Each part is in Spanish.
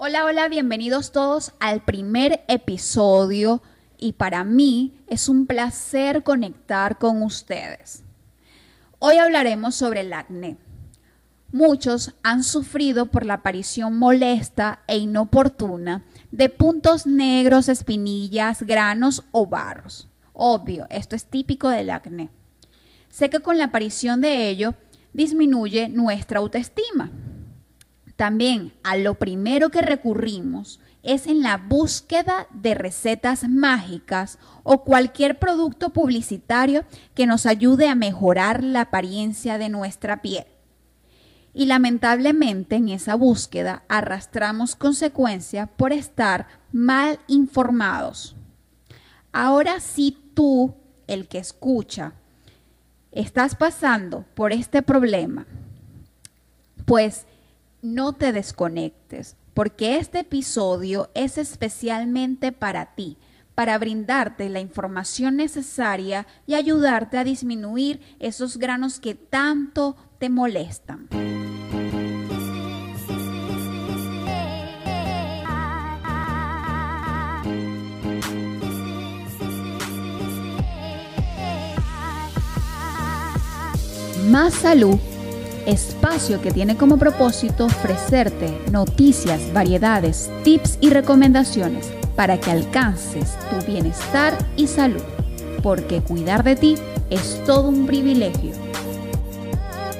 Hola, hola, bienvenidos todos al primer episodio y para mí es un placer conectar con ustedes. Hoy hablaremos sobre el acné. Muchos han sufrido por la aparición molesta e inoportuna de puntos negros, espinillas, granos o barros. Obvio, esto es típico del acné. Sé que con la aparición de ello disminuye nuestra autoestima. También a lo primero que recurrimos es en la búsqueda de recetas mágicas o cualquier producto publicitario que nos ayude a mejorar la apariencia de nuestra piel. Y lamentablemente en esa búsqueda arrastramos consecuencias por estar mal informados. Ahora si tú, el que escucha, estás pasando por este problema, pues no te desconectes, porque este episodio es especialmente para ti, para brindarte la información necesaria y ayudarte a disminuir esos granos que tanto te molestan. Más Salud, espacio que tiene como propósito ofrecerte noticias, variedades, tips y recomendaciones para que alcances tu bienestar y salud, porque cuidar de ti es todo un privilegio.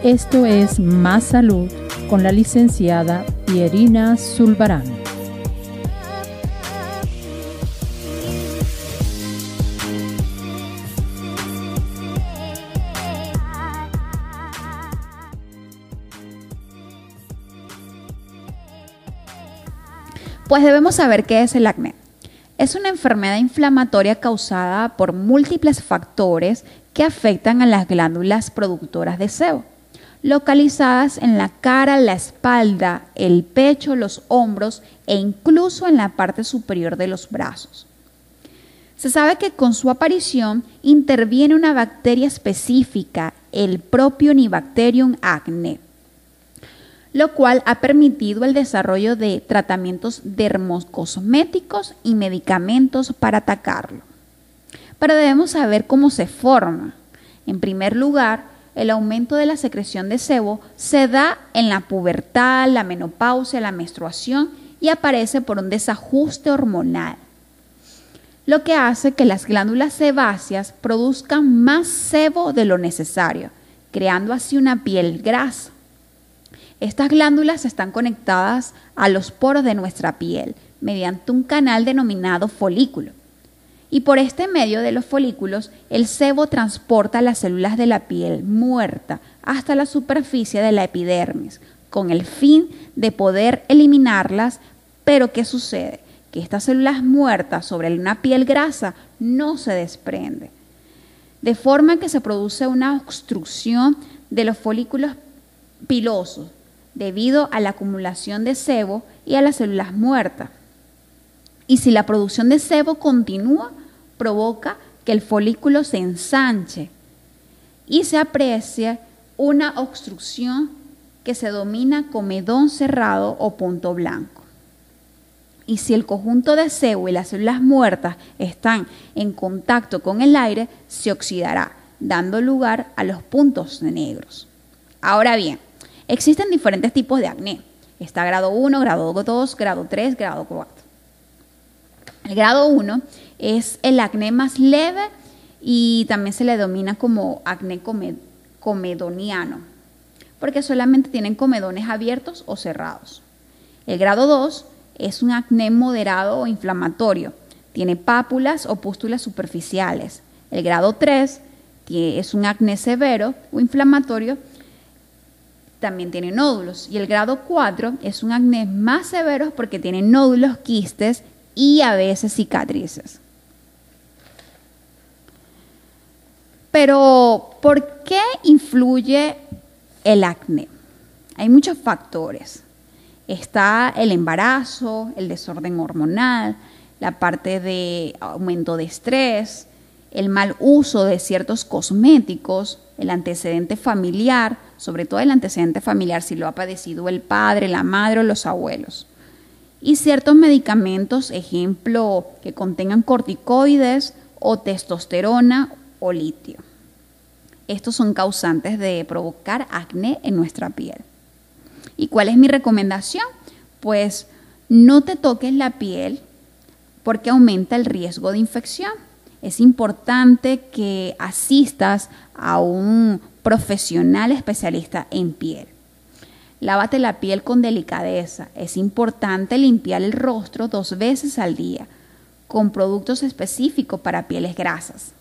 Esto es Más Salud con la licenciada Pierina Zulbarán. Pues debemos saber qué es el acné. Es una enfermedad inflamatoria causada por múltiples factores que afectan a las glándulas productoras de sebo, localizadas en la cara, la espalda, el pecho, los hombros e incluso en la parte superior de los brazos. Se sabe que con su aparición interviene una bacteria específica, el propio Nibacterium acne, lo cual ha permitido el desarrollo de tratamientos dermocosméticos y medicamentos para atacarlo. Pero debemos saber cómo se forma. En primer lugar, el aumento de la secreción de sebo se da en la pubertad, la menopausia, la menstruación y aparece por un desajuste hormonal, lo que hace que las glándulas sebáceas produzcan más sebo de lo necesario, creando así una piel grasa. Estas glándulas están conectadas a los poros de nuestra piel mediante un canal denominado folículo. Y por este medio de los folículos, el sebo transporta las células de la piel muerta hasta la superficie de la epidermis, con el fin de poder eliminarlas. Pero ¿qué sucede? Que estas células muertas sobre una piel grasa no se desprende. De forma que se produce una obstrucción de los folículos pilosos, debido a la acumulación de sebo y a las células muertas. Y si la producción de sebo continúa, provoca que el folículo se ensanche y se aprecie una obstrucción que se domina comedón cerrado o punto blanco. Y si el conjunto de sebo y las células muertas están en contacto con el aire, se oxidará, dando lugar a los puntos negros. Ahora bien, Existen diferentes tipos de acné. Está grado 1, grado 2, grado 3, grado 4. El grado 1 es el acné más leve y también se le denomina como acné comedoniano, porque solamente tienen comedones abiertos o cerrados. El grado 2 es un acné moderado o inflamatorio, tiene pápulas o pústulas superficiales. El grado 3 es un acné severo o inflamatorio también tiene nódulos. Y el grado 4 es un acné más severo porque tiene nódulos, quistes y a veces cicatrices. Pero, ¿por qué influye el acné? Hay muchos factores. Está el embarazo, el desorden hormonal, la parte de aumento de estrés, el mal uso de ciertos cosméticos, el antecedente familiar, sobre todo el antecedente familiar, si lo ha padecido el padre, la madre o los abuelos. y ciertos medicamentos, ejemplo, que contengan corticoides o testosterona o litio. Estos son causantes de provocar acné en nuestra piel. ¿Y cuál es mi recomendación? Pues no te toques la piel porque aumenta el riesgo de infección. Es importante que asistas a un profesional especialista en piel. Lávate la piel con delicadeza. Es importante limpiar el rostro dos veces al día con productos específicos para pieles grasas.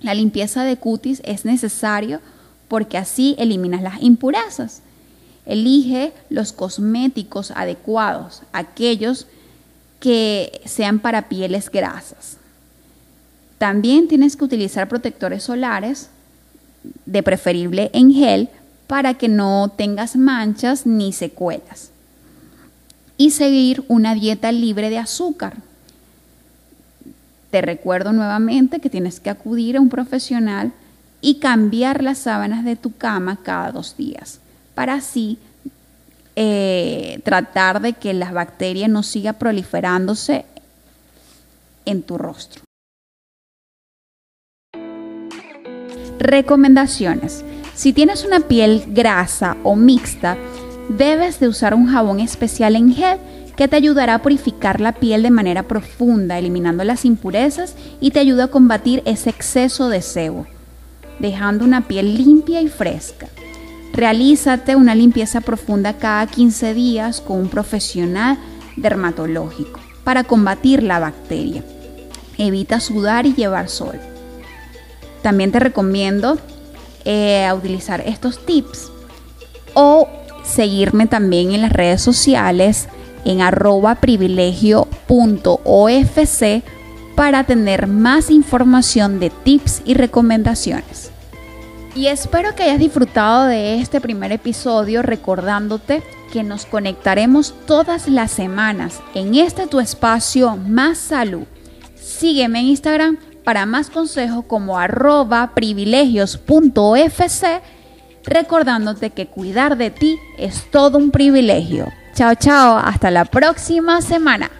La limpieza de cutis es necesario porque así eliminas las impurezas. Elige los cosméticos adecuados, aquellos que sean para pieles grasas. También tienes que utilizar protectores solares, de preferible en gel, para que no tengas manchas ni secuelas. Y seguir una dieta libre de azúcar. Te recuerdo nuevamente que tienes que acudir a un profesional y cambiar las sábanas de tu cama cada dos días, para así eh, tratar de que las bacterias no sigan proliferándose en tu rostro. Recomendaciones. Si tienes una piel grasa o mixta, debes de usar un jabón especial en gel que te ayudará a purificar la piel de manera profunda, eliminando las impurezas y te ayuda a combatir ese exceso de sebo, dejando una piel limpia y fresca. Realízate una limpieza profunda cada 15 días con un profesional dermatológico para combatir la bacteria. Evita sudar y llevar sol. También te recomiendo eh, utilizar estos tips o seguirme también en las redes sociales en arroba privilegio.ofc para tener más información de tips y recomendaciones. Y espero que hayas disfrutado de este primer episodio recordándote que nos conectaremos todas las semanas en este tu espacio Más Salud. Sígueme en Instagram para más consejos como arroba privilegios.fc, recordándote que cuidar de ti es todo un privilegio. Chao, chao, hasta la próxima semana.